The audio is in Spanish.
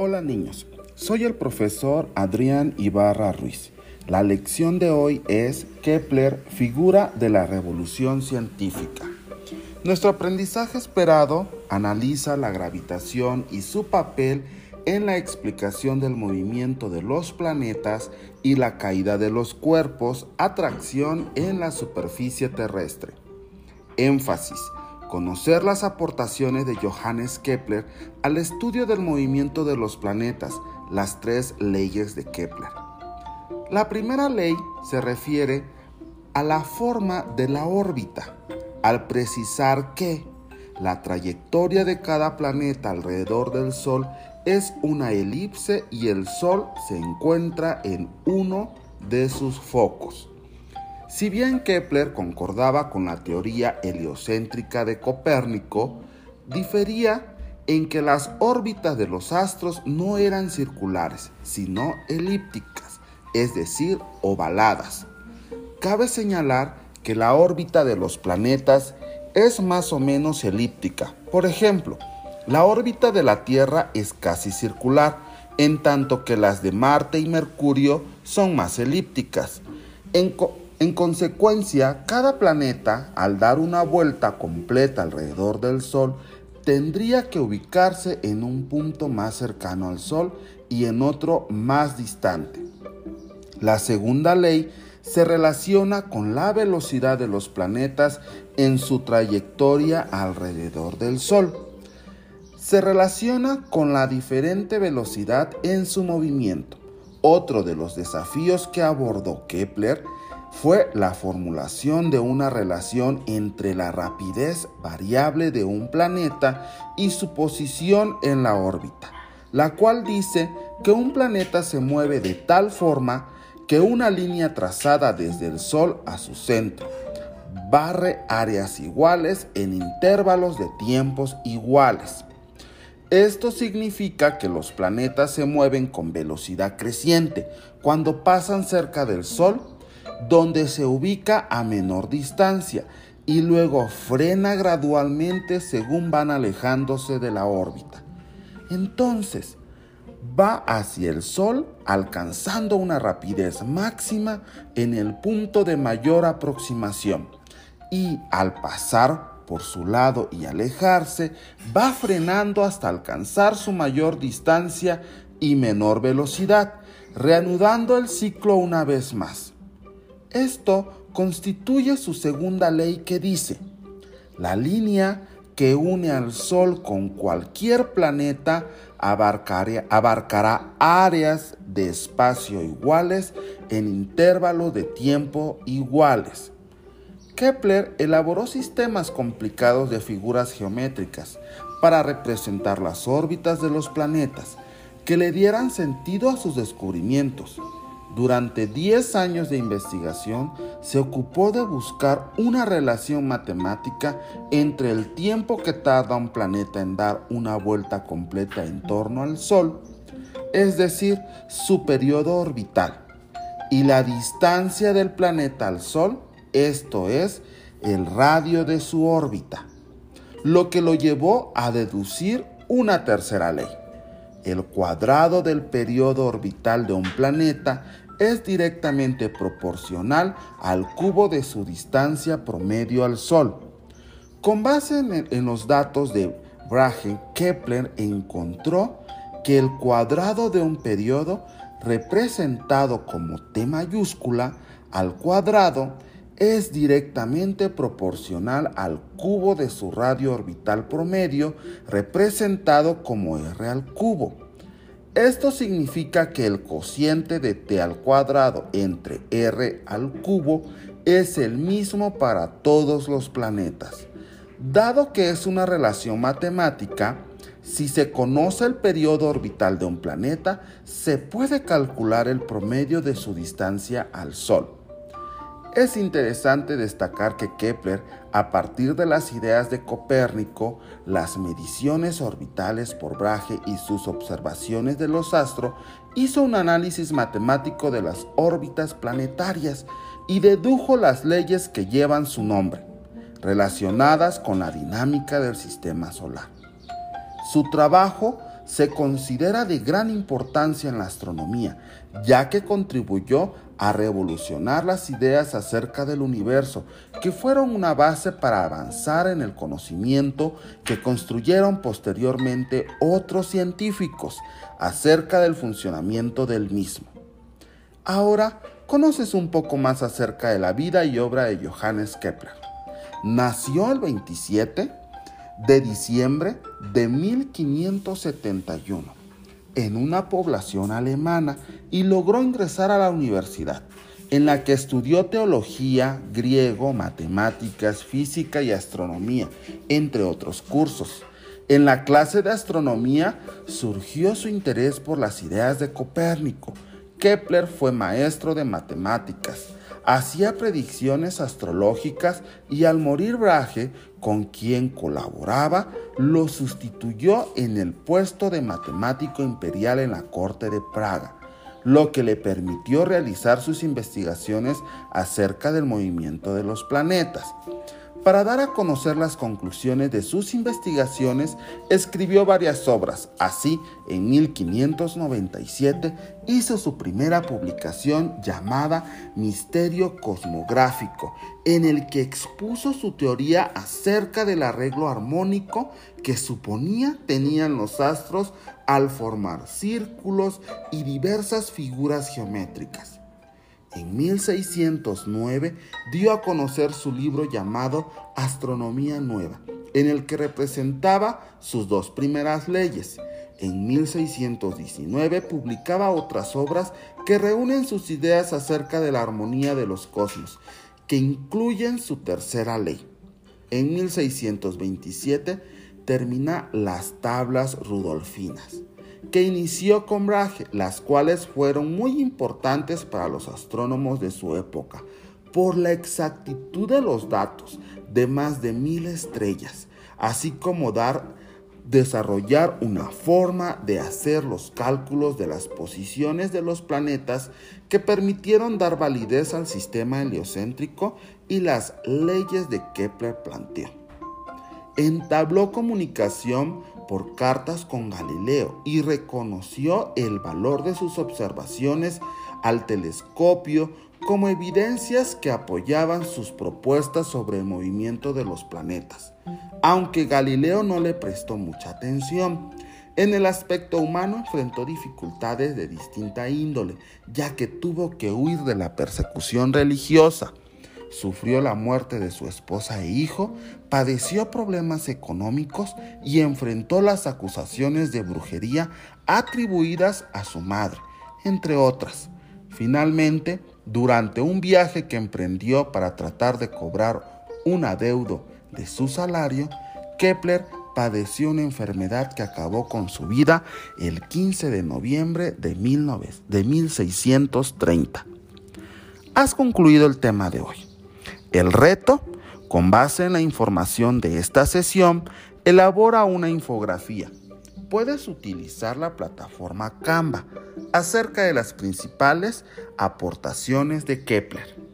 Hola niños, soy el profesor Adrián Ibarra Ruiz. La lección de hoy es Kepler, figura de la revolución científica. Nuestro aprendizaje esperado analiza la gravitación y su papel en la explicación del movimiento de los planetas y la caída de los cuerpos, atracción en la superficie terrestre. Énfasis conocer las aportaciones de Johannes Kepler al estudio del movimiento de los planetas, las tres leyes de Kepler. La primera ley se refiere a la forma de la órbita, al precisar que la trayectoria de cada planeta alrededor del Sol es una elipse y el Sol se encuentra en uno de sus focos. Si bien Kepler concordaba con la teoría heliocéntrica de Copérnico, difería en que las órbitas de los astros no eran circulares, sino elípticas, es decir, ovaladas. Cabe señalar que la órbita de los planetas es más o menos elíptica. Por ejemplo, la órbita de la Tierra es casi circular, en tanto que las de Marte y Mercurio son más elípticas. En consecuencia, cada planeta, al dar una vuelta completa alrededor del Sol, tendría que ubicarse en un punto más cercano al Sol y en otro más distante. La segunda ley se relaciona con la velocidad de los planetas en su trayectoria alrededor del Sol. Se relaciona con la diferente velocidad en su movimiento. Otro de los desafíos que abordó Kepler fue la formulación de una relación entre la rapidez variable de un planeta y su posición en la órbita, la cual dice que un planeta se mueve de tal forma que una línea trazada desde el Sol a su centro barre áreas iguales en intervalos de tiempos iguales. Esto significa que los planetas se mueven con velocidad creciente cuando pasan cerca del Sol donde se ubica a menor distancia y luego frena gradualmente según van alejándose de la órbita. Entonces, va hacia el Sol alcanzando una rapidez máxima en el punto de mayor aproximación y al pasar por su lado y alejarse, va frenando hasta alcanzar su mayor distancia y menor velocidad, reanudando el ciclo una vez más. Esto constituye su segunda ley que dice, la línea que une al Sol con cualquier planeta abarcará áreas de espacio iguales en intervalos de tiempo iguales. Kepler elaboró sistemas complicados de figuras geométricas para representar las órbitas de los planetas que le dieran sentido a sus descubrimientos. Durante 10 años de investigación se ocupó de buscar una relación matemática entre el tiempo que tarda un planeta en dar una vuelta completa en torno al Sol, es decir, su periodo orbital, y la distancia del planeta al Sol, esto es, el radio de su órbita, lo que lo llevó a deducir una tercera ley. El cuadrado del periodo orbital de un planeta es directamente proporcional al cubo de su distancia promedio al Sol. Con base en, los datos de Brahe, Kepler encontró que el cuadrado de un periodo representado como T mayúscula al cuadrado es directamente proporcional al cubo de su radio orbital promedio representado como R al cubo. Esto significa que el cociente de t al cuadrado entre r al cubo es el mismo para todos los planetas. Dado que es una relación matemática, si se conoce el periodo orbital de un planeta, se puede calcular el promedio de su distancia al Sol. Es interesante destacar que Kepler, a partir de las ideas de Copérnico, las mediciones orbitales por Brahe y sus observaciones de los astros, hizo un análisis matemático de las órbitas planetarias y dedujo las leyes que llevan su nombre, relacionadas con la dinámica del sistema solar. Su trabajo se considera de gran importancia en la astronomía, ya que contribuyó a revolucionar las ideas acerca del universo, que fueron una base para avanzar en el conocimiento que construyeron posteriormente otros científicos acerca del funcionamiento del mismo. Ahora conoces un poco más acerca de la vida y obra de Johannes Kepler. Nació el 27 de diciembre de 1571 en una población alemana y logró ingresar a la universidad, en la que estudió teología, griego, matemáticas, física y astronomía, entre otros cursos. En la clase de astronomía surgió su interés por las ideas de Copérnico, Kepler fue maestro de matemáticas, hacía predicciones astrológicas y al morir Brahe, con quien colaboraba, lo sustituyó en el puesto de matemático imperial en la corte de Praga, lo que le permitió realizar sus investigaciones acerca del movimiento de los planetas. Para dar a conocer las conclusiones de sus investigaciones, escribió varias obras. Así, en 1597 hizo su primera publicación llamada Misterio Cosmográfico, en el que expuso su teoría acerca del arreglo armónico que suponía tenían los astros al formar círculos y diversas figuras geométricas. En 1609 dio a conocer su libro llamado Astronomía Nueva, en el que representaba sus dos primeras leyes. En 1619 publicaba otras obras que reúnen sus ideas acerca de la armonía de los cosmos, que incluyen su tercera ley. En 1627 termina las tablas rudolfinas que inició con Brahe, las cuales fueron muy importantes para los astrónomos de su época por la exactitud de los datos de más de mil estrellas, así como dar desarrollar una forma de hacer los cálculos de las posiciones de los planetas que permitieron dar validez al sistema heliocéntrico y las leyes de Kepler planteó. Entabló comunicación por cartas con Galileo y reconoció el valor de sus observaciones al telescopio como evidencias que apoyaban sus propuestas sobre el movimiento de los planetas, aunque Galileo no le prestó mucha atención. En el aspecto humano enfrentó dificultades de distinta índole, ya que tuvo que huir de la persecución religiosa sufrió la muerte de su esposa e hijo, padeció problemas económicos y enfrentó las acusaciones de brujería atribuidas a su madre, entre otras. Finalmente, durante un viaje que emprendió para tratar de cobrar un adeudo de su salario, Kepler padeció una enfermedad que acabó con su vida el 15 de noviembre de, 1630. Has concluido el tema de hoy. El reto, con base en la información de esta sesión, elabora una infografía. Puedes utilizar la plataforma Canva acerca de las principales aportaciones de Kepler.